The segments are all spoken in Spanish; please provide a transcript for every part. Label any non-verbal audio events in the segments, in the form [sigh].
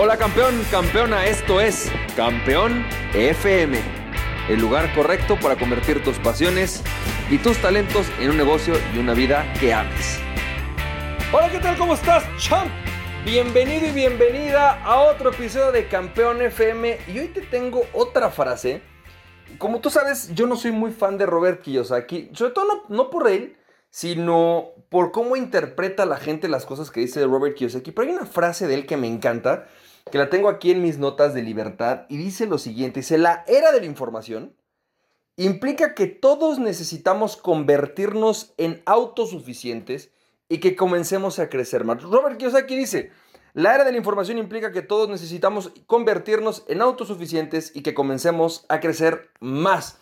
Hola campeón, campeona, esto es Campeón FM, el lugar correcto para convertir tus pasiones y tus talentos en un negocio y una vida que ames. Hola, ¿qué tal? ¿Cómo estás, champ? Bienvenido y bienvenida a otro episodio de Campeón FM y hoy te tengo otra frase. Como tú sabes, yo no soy muy fan de Robert Kiyosaki, sobre todo no, por él, sino por cómo interpreta la gente las cosas que dice Robert Kiyosaki. Pero hay una frase de él que me encanta que la tengo aquí en mis notas de libertad y dice lo siguiente, dice, la era de la información implica que todos necesitamos convertirnos en autosuficientes y que comencemos a crecer más. Robert Kiyosaki dice, la era de la información implica que todos necesitamos convertirnos en autosuficientes y que comencemos a crecer más.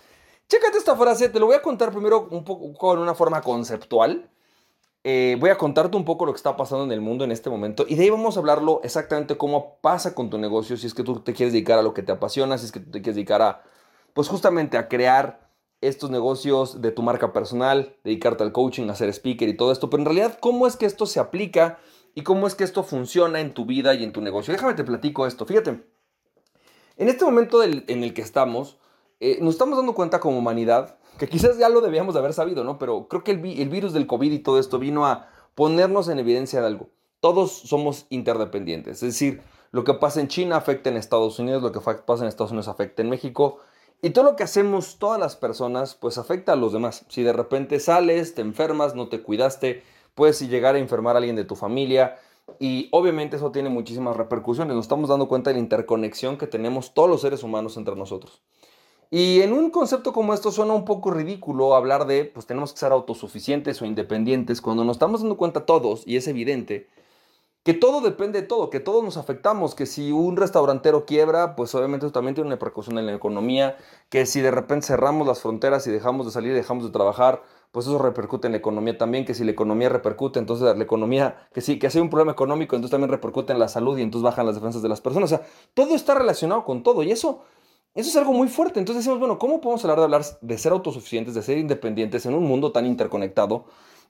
Chécate esta frase, te lo voy a contar primero un poco en una forma conceptual eh, voy a contarte un poco lo que está pasando en el mundo en este momento y de ahí vamos a hablarlo exactamente cómo pasa con tu negocio, si es que tú te quieres dedicar a lo que te apasiona, si es que tú te quieres dedicar a, pues justamente a crear estos negocios de tu marca personal, dedicarte al coaching, a ser speaker y todo esto, pero en realidad cómo es que esto se aplica y cómo es que esto funciona en tu vida y en tu negocio. Déjame te platico esto, fíjate, en este momento en el que estamos, eh, nos estamos dando cuenta como humanidad que quizás ya lo debíamos de haber sabido, ¿no? Pero creo que el, virus del COVID y todo esto vino a ponernos en evidencia de algo. Todos somos interdependientes, es decir, lo que pasa en China afecta en Estados Unidos, lo que pasa en Estados Unidos afecta en México. Y todo lo que hacemos todas las personas, pues afecta a los demás. Si de repente sales, te enfermas, no te cuidaste, puedes llegar a enfermar a alguien de tu familia. Y obviamente eso tiene muchísimas repercusiones. Nos estamos dando cuenta de la interconexión que tenemos todos los seres humanos entre nosotros. Y en un concepto como esto suena un poco ridículo hablar de, pues tenemos que ser autosuficientes o independientes, cuando nos estamos dando cuenta todos, y es evidente, que todo depende de todo, que todos nos afectamos, que si un restaurantero quiebra, pues obviamente eso también tiene una repercusión en la economía, que si de repente cerramos las fronteras y dejamos de salir, dejamos de trabajar, pues eso repercute en la economía también, que si la economía repercute, entonces la economía, que sí, que si hay un problema económico, entonces también repercute en la salud y entonces bajan las defensas de las personas. O sea, todo está relacionado con todo y eso eso es algo muy fuerte. Entonces decimos, bueno, ¿cómo podemos hablar de hablar de ser autosuficientes, de ser independientes en un mundo tan interconectado?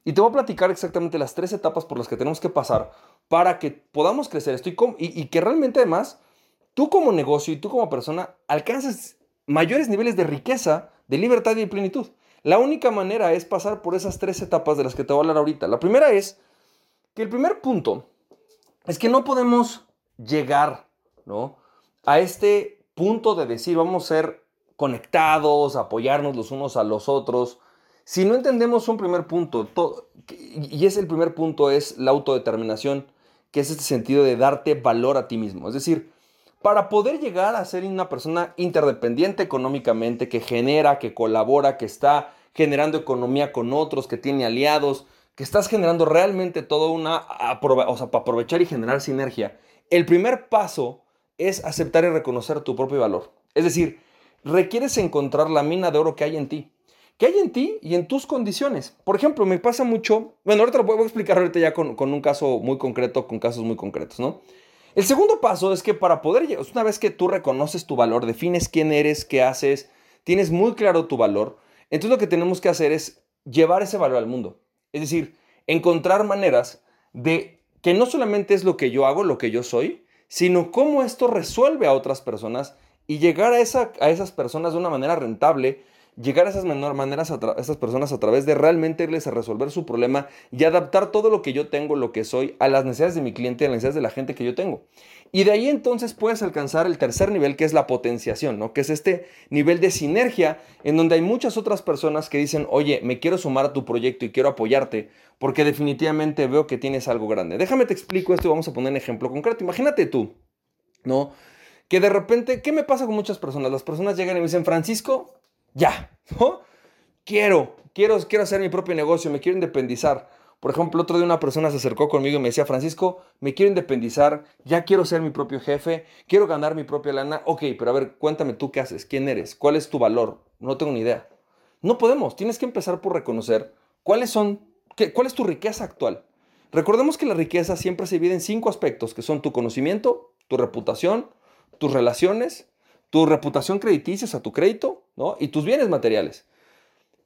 Y te voy a platicar exactamente las tres etapas por las que tenemos que pasar para que podamos crecer esto y, que realmente además tú como negocio y tú como persona alcances mayores niveles de riqueza, de libertad y de plenitud. La única manera es pasar por esas tres etapas de las que te voy a hablar ahorita. La primera es que el primer punto es que no podemos llegar ¿no? a este punto de decir vamos a ser conectados, apoyarnos los unos a los otros, si no entendemos un primer punto, y ese el primer punto es la autodeterminación, que es este sentido de darte valor a ti mismo. Es decir, para poder llegar a ser una persona interdependiente económicamente, que genera, que colabora, que está generando economía con otros, que tiene aliados, que estás generando realmente todo una, o sea, para aprovechar y generar sinergia. El primer paso es aceptar y reconocer tu propio valor. Es decir, requieres encontrar la mina de oro que hay en ti. Que hay en ti y en tus condiciones. Por ejemplo, me pasa mucho, bueno, ahorita lo voy a explicar ahorita ya con, un caso muy concreto, con casos muy concretos, ¿no? El segundo paso es que para poder, una vez que tú reconoces tu valor, defines quién eres, qué haces, tienes muy claro tu valor, entonces lo que tenemos que hacer es llevar ese valor al mundo. Es decir, encontrar maneras de que no solamente es lo que yo hago, lo que yo soy, sino cómo esto resuelve a otras personas y llegar a, esa, a esas personas de una manera rentable, llegar a esas maneras a, esas personas a través de realmente irles a resolver su problema y adaptar todo lo que yo tengo, lo que soy, a las necesidades de mi cliente, a las necesidades de la gente que yo tengo. Y de ahí entonces puedes alcanzar el tercer nivel que es la potenciación, ¿no? Que es este nivel de sinergia en donde hay muchas otras personas que dicen, oye, me quiero sumar a tu proyecto y quiero apoyarte porque definitivamente veo que tienes algo grande. Déjame te explico esto y vamos a poner un ejemplo concreto. Imagínate tú, ¿no? Que de repente, ¿qué me pasa con muchas personas? Las personas llegan y me dicen, Francisco, ya, ¿no? Quiero, quiero, quiero hacer mi propio negocio, me quiero independizar. Por ejemplo, otro día una persona se acercó conmigo y me decía, Francisco, me quiero independizar, ya quiero ser mi propio jefe, quiero ganar mi propia lana. Ok, pero a ver, cuéntame tú qué haces, quién eres, cuál es tu valor. No tengo ni idea. No podemos, tienes que empezar por reconocer cuáles son ¿Cuál es tu riqueza actual? Recordemos que la riqueza siempre se divide en cinco aspectos, que son tu conocimiento, tu reputación, tus relaciones, tu reputación crediticia, o sea, tu crédito, ¿no? Y tus bienes materiales.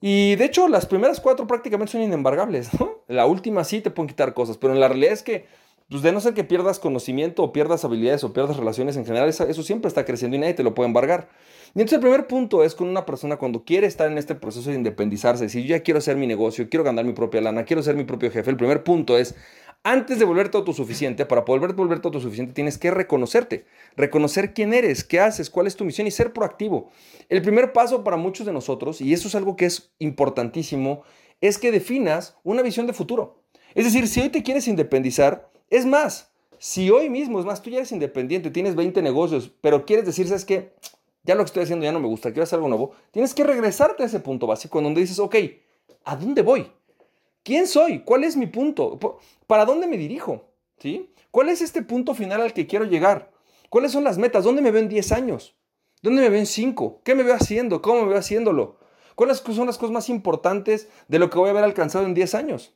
Y de hecho, las primeras cuatro prácticamente son inembargables, ¿no? La última sí te pueden quitar cosas, pero en la realidad es que pues de no ser que pierdas conocimiento o pierdas habilidades o pierdas relaciones en general, eso, siempre está creciendo y nadie te lo puede embargar. Y entonces el primer punto es con una persona cuando quiere estar en este proceso de independizarse, si yo ya quiero hacer mi negocio, quiero ganar mi propia lana, quiero ser mi propio jefe, el primer punto es, antes de volverte autosuficiente, para poder volverte autosuficiente tienes que reconocerte, reconocer quién eres, qué haces, cuál es tu misión y ser proactivo. El primer paso para muchos de nosotros, y eso es algo que es importantísimo, es que definas una visión de futuro. Es decir, si hoy te quieres independizar, es más, si hoy mismo, es más, tú ya eres independiente, tienes 20 negocios, pero quieres decir, ¿sabes qué? Ya lo que estoy haciendo ya no me gusta, quiero hacer algo nuevo. Tienes que regresarte a ese punto básico donde dices, ok, ¿a dónde voy? ¿Quién soy? ¿Cuál es mi punto? ¿Para dónde me dirijo? ¿Sí? ¿Cuál es este punto final al que quiero llegar? ¿Cuáles son las metas? ¿Dónde me veo en 10 años? ¿Dónde me veo en 5? ¿Qué me veo haciendo? ¿Cómo me veo haciéndolo? ¿Cuáles son las cosas más importantes de lo que voy a haber alcanzado en 10 años?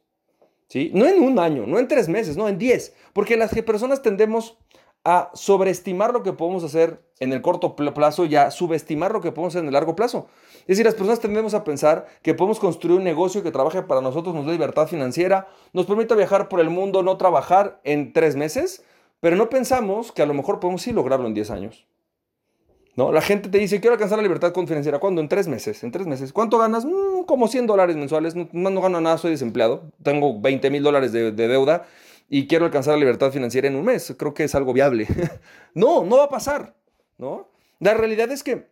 ¿Sí? No en un año, no en tres meses, no en 10. Porque las personas tendemos a sobreestimar lo que podemos hacer en el corto plazo y a subestimar lo que podemos hacer en el largo plazo. Es decir, las personas tendemos a pensar que podemos construir un negocio que trabaje para nosotros, nos dé libertad financiera, nos permita viajar por el mundo, no trabajar en tres meses, pero no pensamos que a lo mejor podemos sí lograrlo en 10 años. ¿No? La gente te dice, quiero alcanzar la libertad financiera. ¿Cuándo? En tres meses. En tres meses. ¿Cuánto ganas? Mm, como 100 dólares mensuales. No, no, gano nada, soy desempleado. Tengo 20 mil dólares de, de deuda y quiero alcanzar la libertad financiera en un mes. Creo que es algo viable. [laughs] no, no va a pasar, ¿no? La realidad es que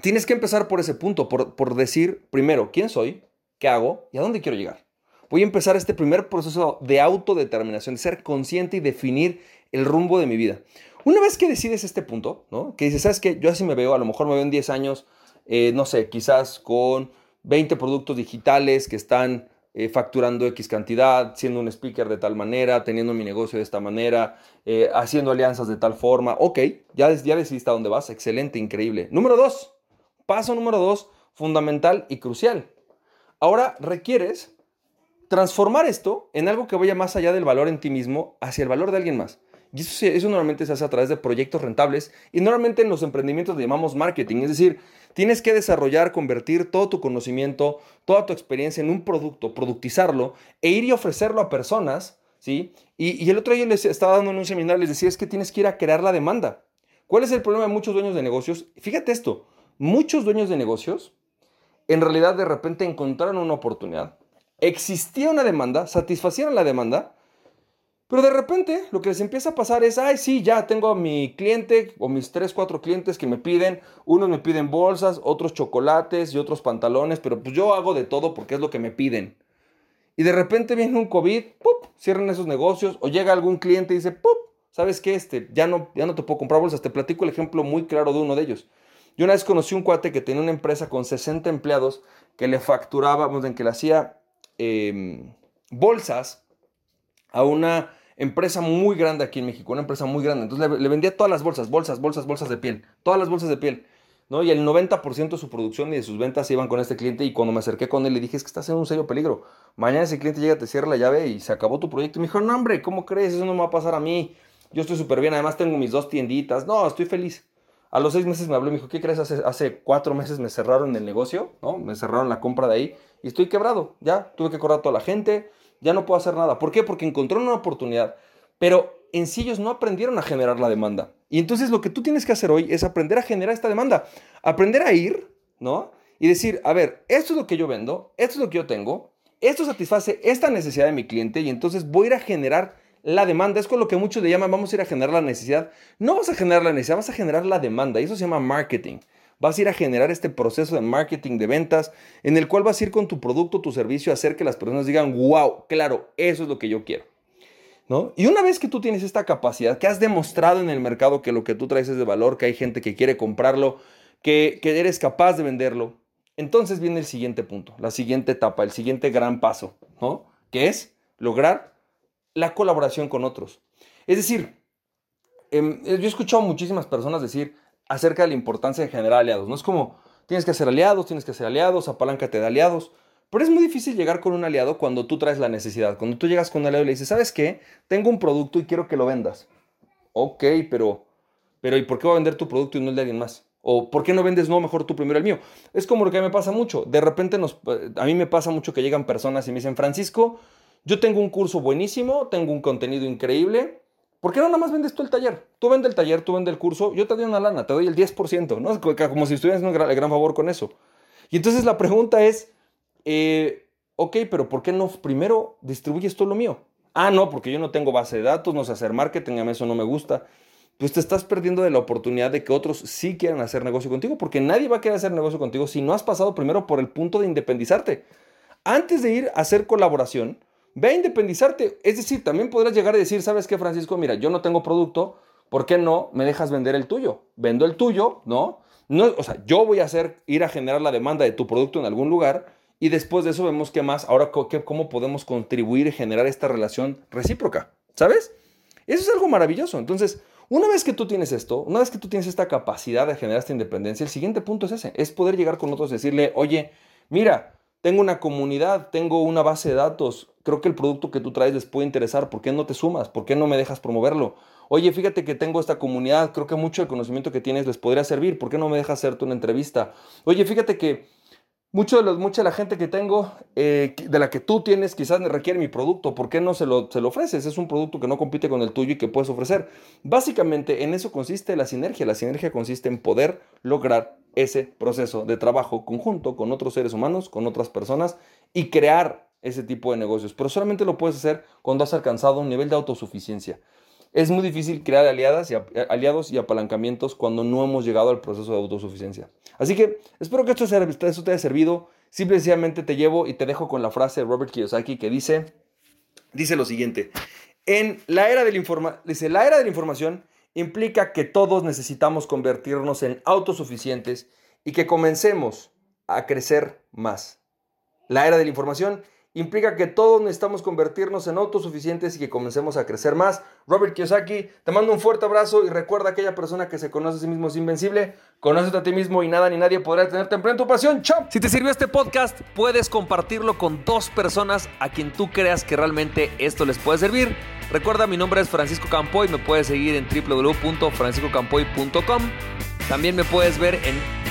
tienes que empezar por ese punto, por, por decir primero quién soy, qué hago y a dónde quiero llegar. Voy a empezar este primer proceso de autodeterminación, de ser consciente y definir el rumbo de mi vida. Una vez que decides este punto, ¿no? Que dices, ¿sabes qué? Yo así me veo, a lo mejor me veo en 10 años, eh, no sé, quizás con 20 productos digitales que están eh, facturando X cantidad, siendo un speaker de tal manera, teniendo mi negocio de esta manera, eh, haciendo alianzas de tal forma. Ok, ya, ya decidiste a dónde vas. Excelente, increíble. Número dos, paso número dos, fundamental y crucial. Ahora requieres transformar esto en algo que vaya más allá del valor en ti mismo hacia el valor de alguien más. Y eso, eso normalmente se hace a través de proyectos rentables y normalmente en los emprendimientos le llamamos marketing, es decir, Tienes que desarrollar, convertir todo tu conocimiento, toda tu experiencia en un producto, productizarlo e ir y ofrecerlo a personas, ¿sí? Y, el otro día les estaba dando en un seminario, les decía, es que tienes que ir a crear la demanda. ¿Cuál es el problema de muchos dueños de negocios? Fíjate esto, muchos dueños de negocios en realidad de repente encontraron una oportunidad, existía una demanda, satisfacieron la demanda, pero de repente lo que les empieza a pasar es, ay, sí, ya tengo a mi cliente o mis tres, cuatro clientes que me piden, unos me piden bolsas, otros chocolates y otros pantalones, pero pues yo hago de todo porque es lo que me piden. Y de repente viene un COVID, ¡pup! cierran esos negocios o llega algún cliente y dice, ¡pup! ¿sabes qué? Este, ya, no, ya no te puedo comprar bolsas. Te platico el ejemplo muy claro de uno de ellos. Yo una vez conocí un cuate que tenía una empresa con 60 empleados que le facturaba, en que le hacía em, bolsas a una empresa muy grande aquí en México, una empresa muy grande. Entonces le, vendía todas las bolsas, bolsas, bolsas, bolsas de piel, todas las bolsas de piel. ¿no? Y el 90% de su producción y de sus ventas iban con este cliente y cuando me acerqué con él le dije, es que estás en un serio peligro. Mañana ese cliente llega, te cierra la llave y se acabó tu proyecto. Y me dijo, no hombre, ¿cómo crees? Eso no me va a pasar a mí. Yo estoy súper bien, además tengo mis dos tienditas. No, estoy feliz. A los seis meses me habló y me dijo, ¿qué crees? Hace, hace cuatro meses me cerraron el negocio, ¿no? Me cerraron la compra de ahí y estoy quebrado. Ya, tuve que correr a toda la gente ya no puedo hacer nada. ¿Por qué? Porque encontraron una oportunidad, pero en sí ellos no aprendieron a generar la demanda. Y entonces lo que tú tienes que hacer hoy es aprender a generar esta demanda, aprender a ir, ¿no? Y decir, a ver, esto es lo que yo vendo, esto es lo que yo tengo, esto satisface esta necesidad de mi cliente y entonces voy a ir a generar la demanda. Es con lo que muchos le llaman, vamos a ir a generar la necesidad. No vas a generar la necesidad, vas a generar la demanda y eso se llama marketing. Vas a ir a generar este proceso de marketing de ventas en el cual vas a ir con tu producto, tu servicio a hacer que las personas digan, wow, claro, eso es lo que yo quiero. ¿No? Y una vez que tú tienes esta capacidad, que has demostrado en el mercado que lo que tú traes es de valor, que hay gente que quiere comprarlo, que, que eres capaz de venderlo, entonces viene el siguiente punto, la siguiente etapa, el siguiente gran paso, ¿no? Que es lograr la colaboración con otros. Es decir, em, yo he escuchado a muchísimas personas decir, acerca de la importancia de generar aliados. No es como, tienes que hacer aliados, tienes que hacer aliados, apaláncate de aliados. Pero es muy difícil llegar con un aliado cuando tú traes la necesidad. Cuando tú llegas con un aliado y le dices, ¿sabes qué? Tengo un producto y quiero que lo vendas. Ok, pero, pero ¿y por qué va a vender tu producto y no el de alguien más? ¿O por qué no vendes no mejor tú primero el mío? Es como lo que me pasa mucho. De repente nos, a mí me pasa mucho que llegan personas y me dicen, Francisco, yo tengo un curso buenísimo, tengo un contenido increíble. ¿Por qué no nada más vendes tú el taller? Tú vendes el taller, tú vendes el curso, yo te doy una lana, te doy el 10%, ¿no? Como si estuvieras haciendo un gran, favor con eso. Y entonces la pregunta es, eh, ok, pero ¿por qué no primero distribuyes todo lo mío? Ah, no, porque yo no tengo base de datos, no sé hacer marketing, a mí eso no me gusta. Pues te estás perdiendo de la oportunidad de que otros sí quieran hacer negocio contigo, porque nadie va a querer hacer negocio contigo si no has pasado primero por el punto de independizarte. Antes de ir a hacer colaboración, ve a independizarte. Es decir, también podrás llegar a decir, ¿sabes qué, Francisco? Mira, yo no tengo producto, ¿por qué no me dejas vender el tuyo? Vendo el tuyo, ¿no? no o sea, yo voy a hacer, ir a generar la demanda de tu producto en algún lugar y después de eso vemos qué más, ahora cómo podemos contribuir y generar esta relación recíproca, ¿sabes? Eso es algo maravilloso. Entonces, una vez que tú tienes esto, una vez que tú tienes esta capacidad de generar esta independencia, el siguiente punto es ese, es poder llegar con otros y decirle, oye, mira, tengo una comunidad, tengo una base de datos, creo que el producto que tú traes les puede interesar, ¿por qué no te sumas? ¿Por qué no me dejas promoverlo? Oye, fíjate que tengo esta comunidad, creo que mucho del conocimiento que tienes les podría servir, ¿por qué no me dejas hacerte una entrevista? Oye, fíjate que mucho de los, mucha de la gente que tengo, eh, de la que tú tienes, quizás requiere mi producto. ¿Por qué no se lo, se lo ofreces? Es un producto que no compite con el tuyo y que puedes ofrecer. Básicamente en eso consiste la sinergia. La sinergia consiste en poder lograr ese proceso de trabajo conjunto con otros seres humanos, con otras personas y crear ese tipo de negocios. Pero solamente lo puedes hacer cuando has alcanzado un nivel de autosuficiencia. Es muy difícil crear aliadas y, aliados y apalancamientos cuando no hemos llegado al proceso de autosuficiencia. Así que espero que esto, te haya servido. Simplemente te llevo y te dejo con la frase de Robert Kiyosaki que dice, dice lo siguiente. En la era, de la, dice, la era de la información implica que todos necesitamos convertirnos en autosuficientes y que comencemos a crecer más. La era de la información implica que todos necesitamos convertirnos en autosuficientes y que comencemos a crecer más. Robert Kiyosaki, te mando un fuerte abrazo y recuerda aquella persona que se conoce a sí mismo es invencible, conócete a ti mismo y nada ni nadie podrá tenerte en tu pasión. ¡Chao! Si te sirvió este podcast, puedes compartirlo con dos personas a quien tú creas que realmente esto les puede servir. Recuerda, mi nombre es Francisco Campoy, me puedes seguir en www.franciscocampoy.com. También me puedes ver en